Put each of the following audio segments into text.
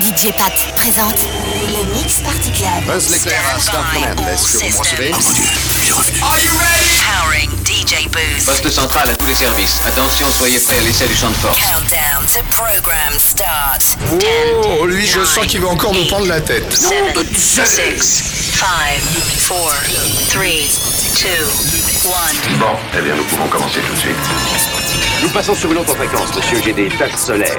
DJ Pat présente le Mix Party Club. Buzz l'éclair à Scott Menendez sur mon CV. Are you ready? Powering DJ Booth. Poste central à tous les services. Attention, soyez prêts à l'essai du champ de force. Countdown to program start. Oh, lui, je sens qu'il va encore nous prendre la tête. 7, 6, 5, 4, 3, 2, 1. Bon, eh bien, nous pouvons commencer tout de suite. Nous passons sur une autre fréquence, monsieur. J'ai des taches solaires.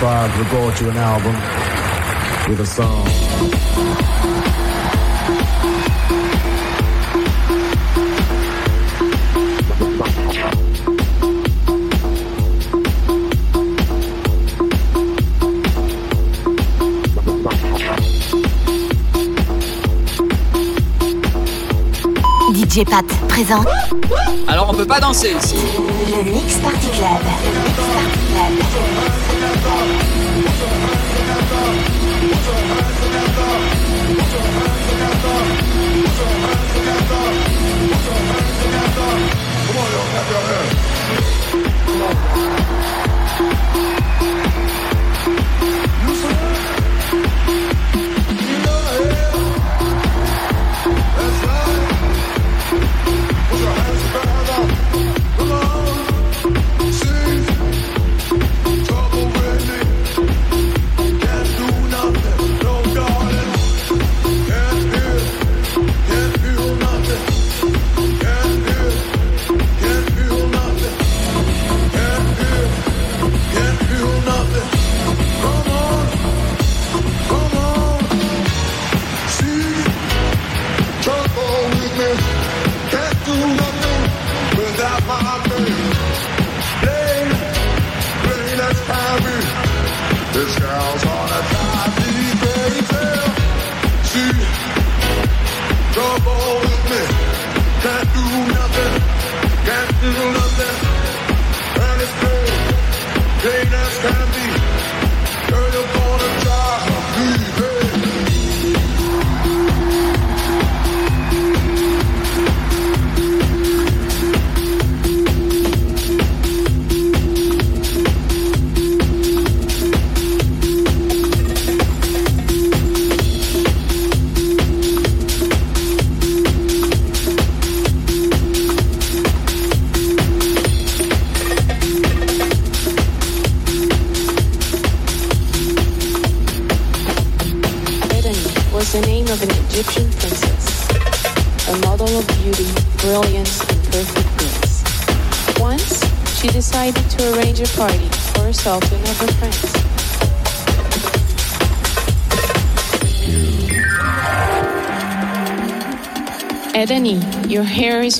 Record you an album with a song. DJ Pat présente Alors on peut pas danser ici. le Mix Party Club. Le Mix Party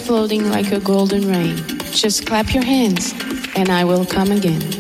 floating like a golden rain. Just clap your hands, and I will come again.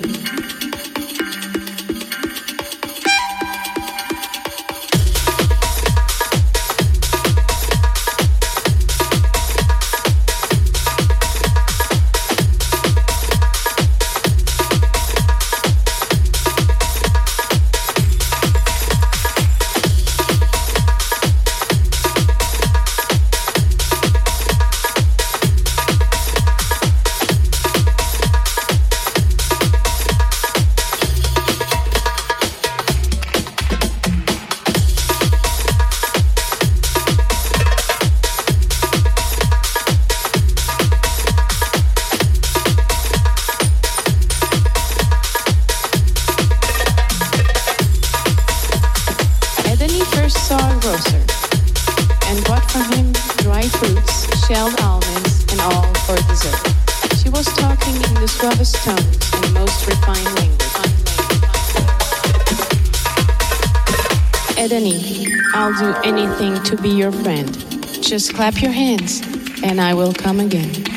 Just clap your hands, and I will come again.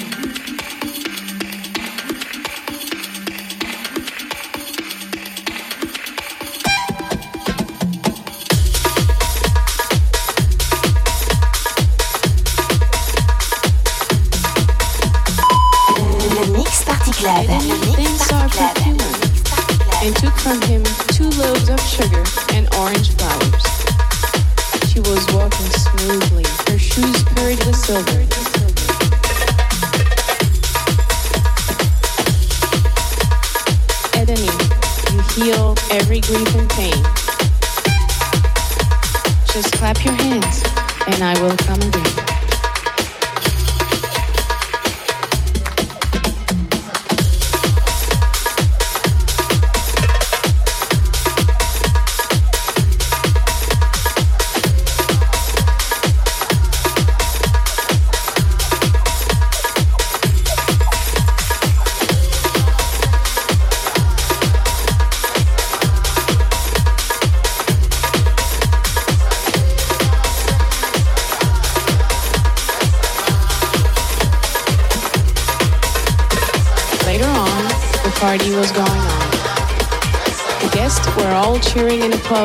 We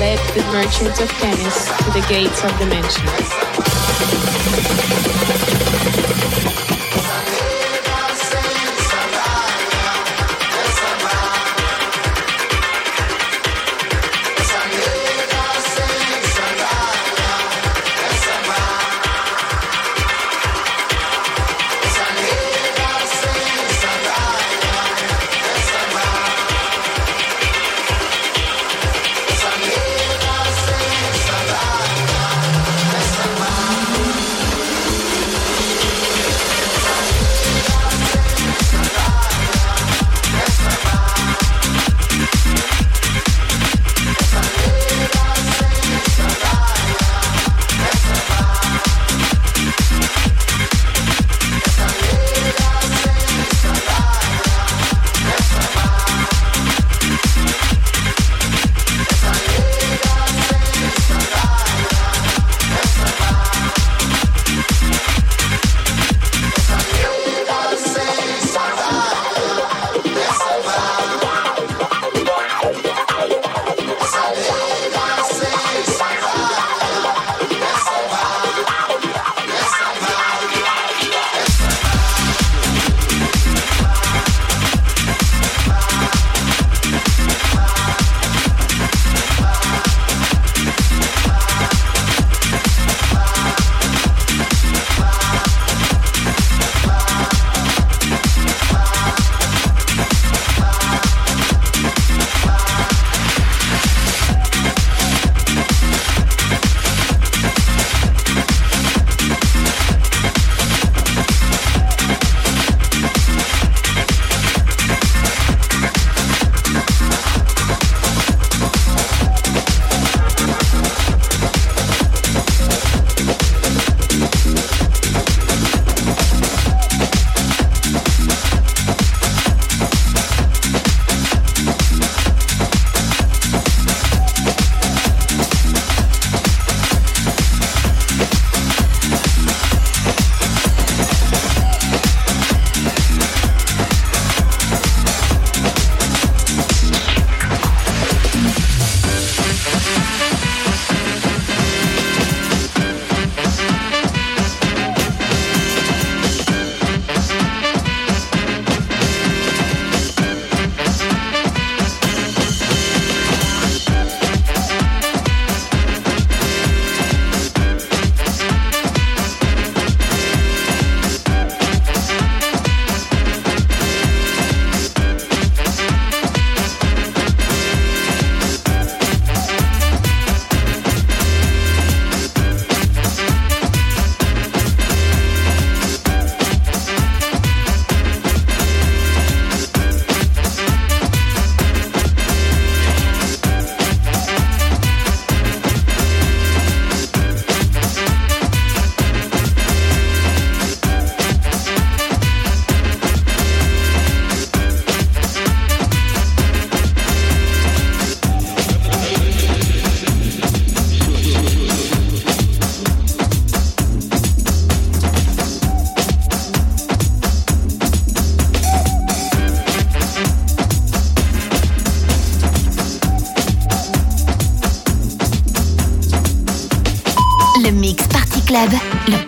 led the merchants of Venice to the gates of the.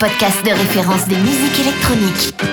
Podcast de référence des musiques électroniques.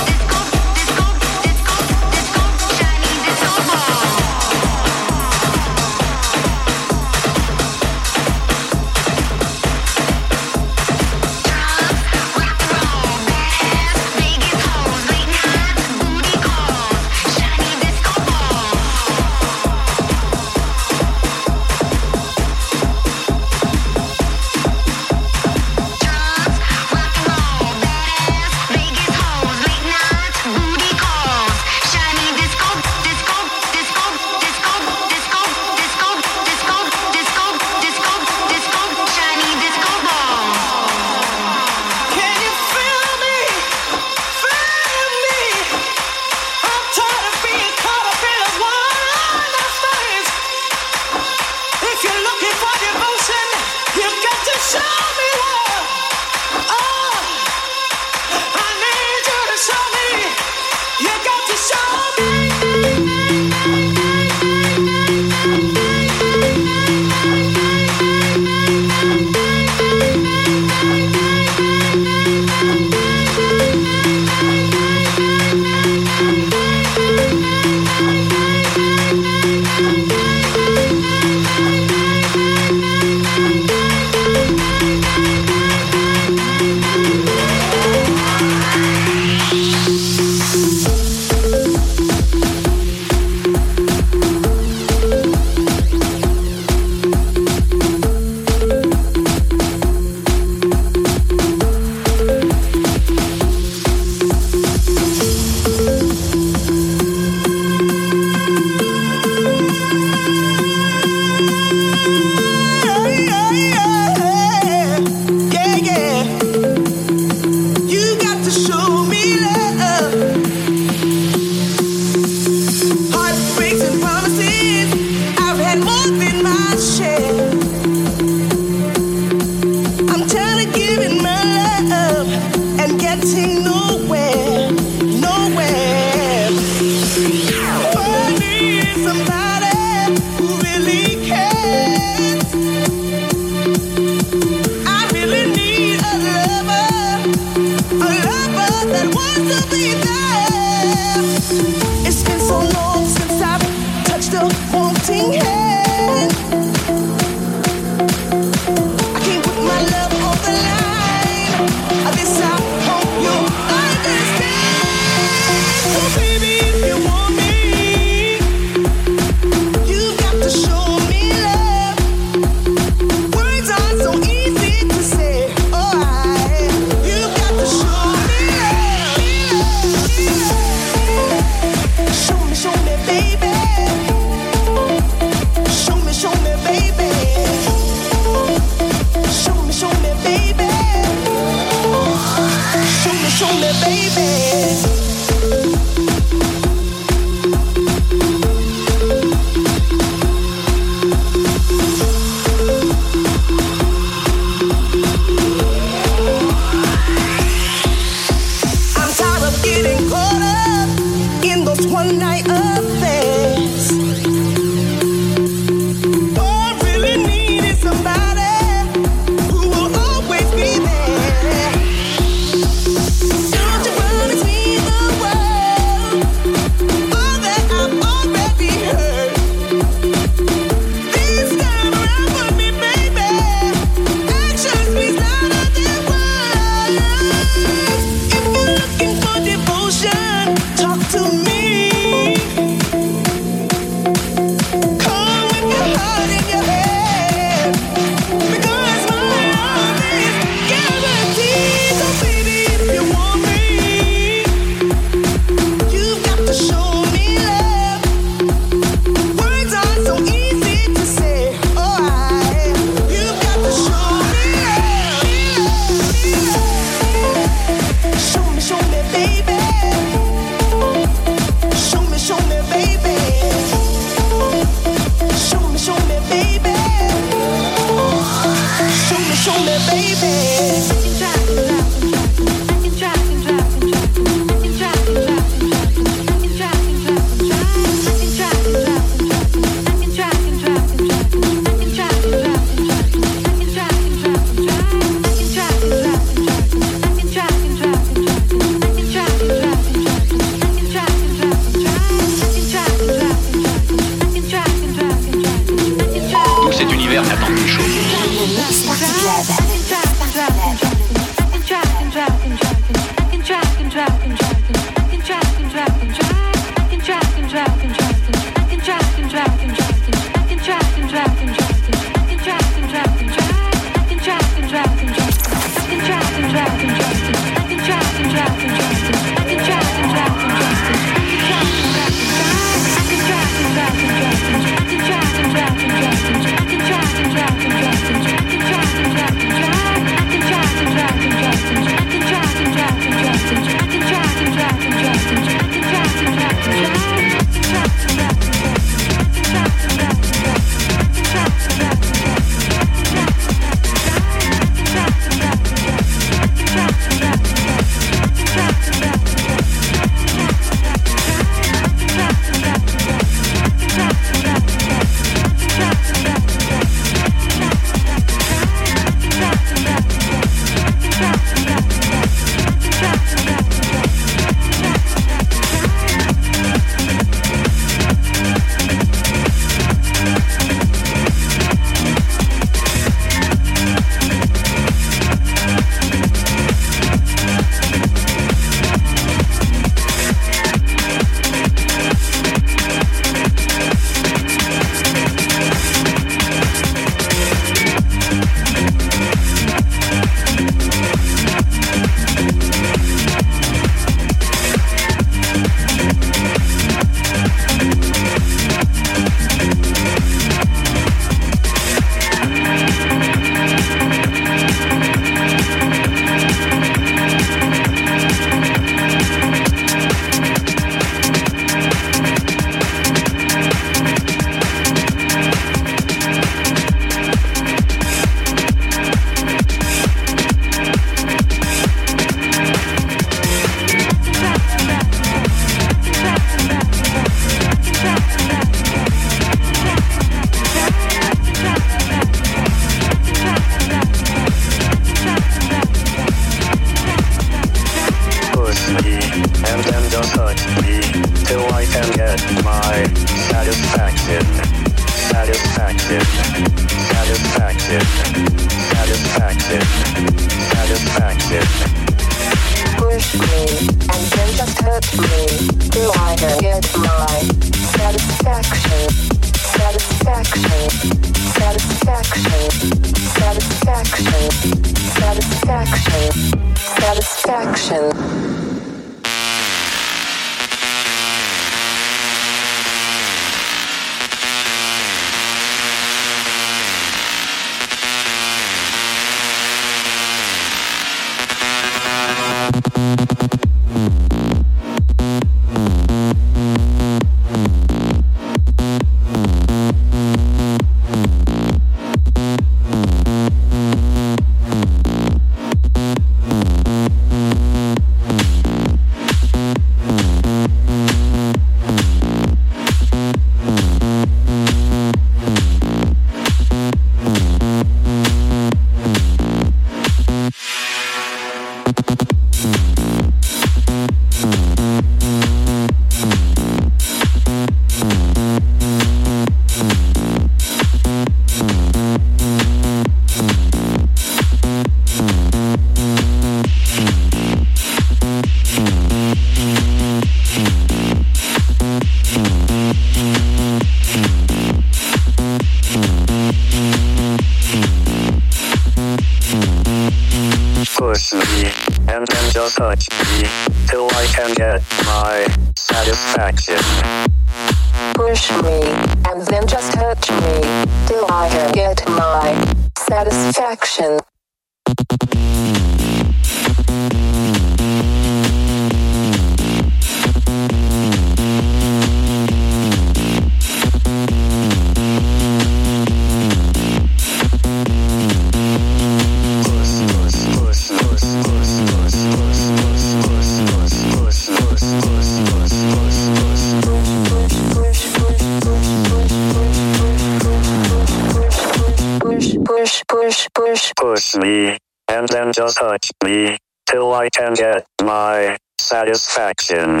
My satisfaction.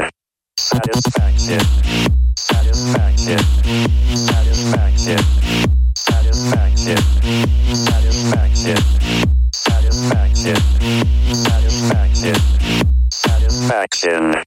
Satisfaction. Satisfaction. Satisfaction. Satisfaction. Satisfaction. Satisfaction. Satisfaction. Satisfaction.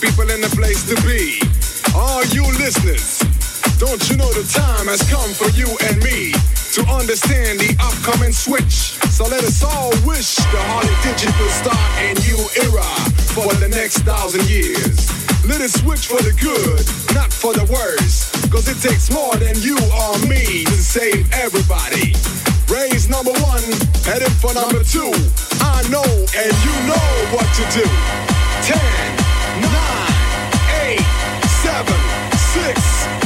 People in the place to be. All you listeners, don't you know the time has come for you and me to understand the upcoming switch? So let us all wish the Harley Digital start a new era for the next thousand years. Let it switch for the good, not for the worse. Cause it takes more than you or me to save everybody. Raise number one, headed for number two. I know and you know what to do. Ten nine, eight, seven, six.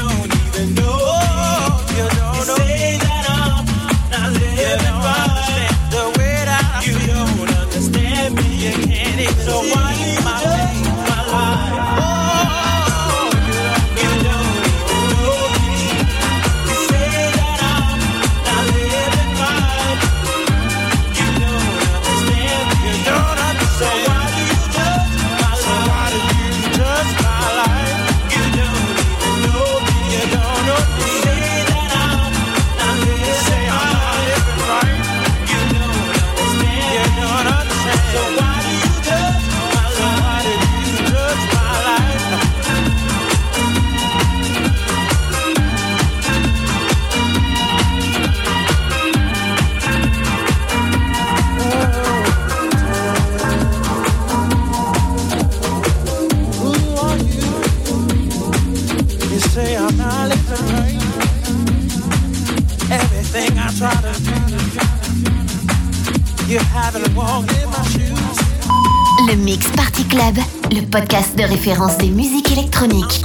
Le Mix Party Club, le podcast de référence des musiques électroniques.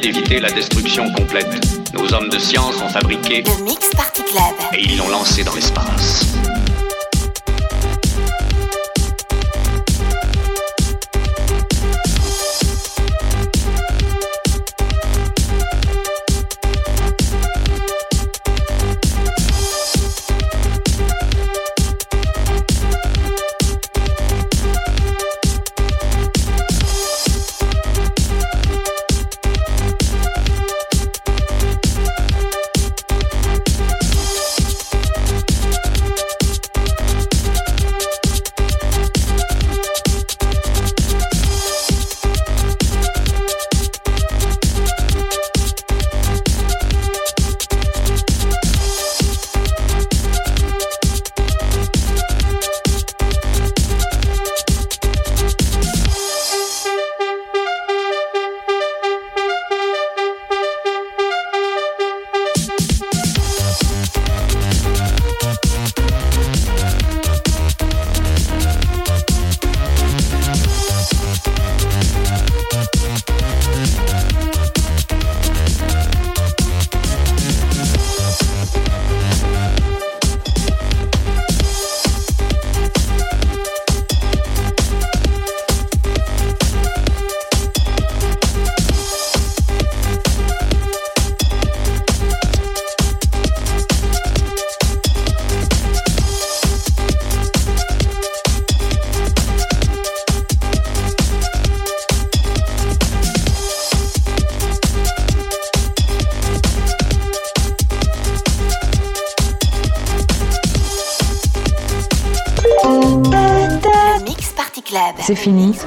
D'éviter la destruction complète. Nos hommes de science ont fabriqué le Mix Party Club et ils l'ont lancé dans l'espace. C'est fini.